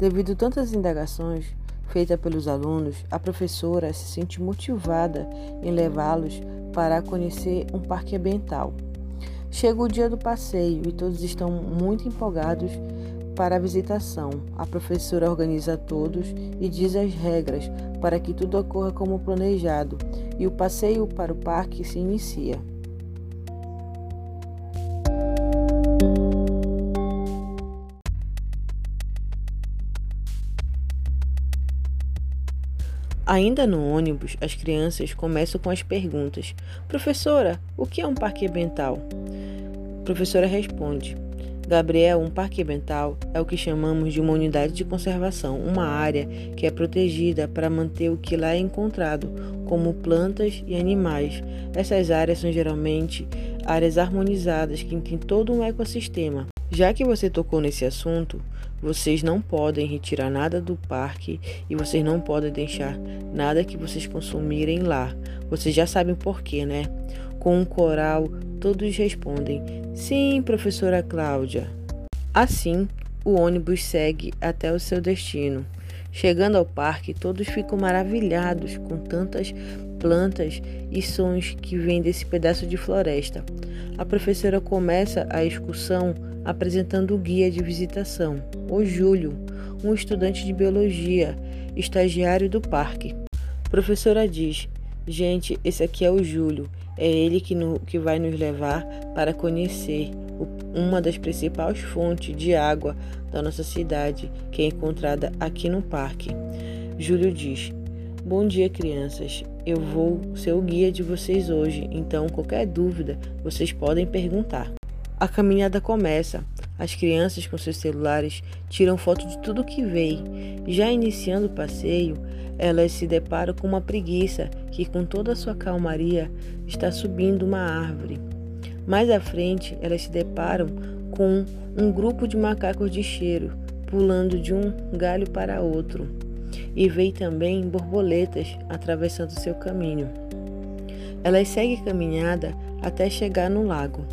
Devido a tantas indagações feitas pelos alunos, a professora se sente motivada em levá-los para conhecer um parque ambiental. Chega o dia do passeio e todos estão muito empolgados para a visitação. A professora organiza todos e diz as regras para que tudo ocorra como planejado e o passeio para o parque se inicia. Ainda no ônibus, as crianças começam com as perguntas: Professora, o que é um parque ambiental? A professora responde: Gabriel, um parque ambiental é o que chamamos de uma unidade de conservação, uma área que é protegida para manter o que lá é encontrado, como plantas e animais. Essas áreas são geralmente áreas harmonizadas que têm todo um ecossistema. Já que você tocou nesse assunto, vocês não podem retirar nada do parque e vocês não podem deixar nada que vocês consumirem lá. Vocês já sabem por quê, né? Com um coral, todos respondem: Sim, professora Cláudia. Assim, o ônibus segue até o seu destino. Chegando ao parque, todos ficam maravilhados com tantas plantas e sons que vêm desse pedaço de floresta. A professora começa a excursão apresentando o guia de visitação, o Júlio, um estudante de biologia, estagiário do parque. Professora diz: Gente, esse aqui é o Júlio. É ele que, no, que vai nos levar para conhecer uma das principais fontes de água da nossa cidade, que é encontrada aqui no parque. Júlio diz: Bom dia, crianças. Eu vou ser o guia de vocês hoje, então qualquer dúvida vocês podem perguntar. A caminhada começa. As crianças com seus celulares tiram foto de tudo que veem. Já iniciando o passeio, elas se deparam com uma preguiça que, com toda a sua calmaria, está subindo uma árvore. Mais à frente, elas se deparam com um grupo de macacos de cheiro pulando de um galho para outro. E veem também borboletas atravessando seu caminho. Elas seguem caminhada até chegar no lago.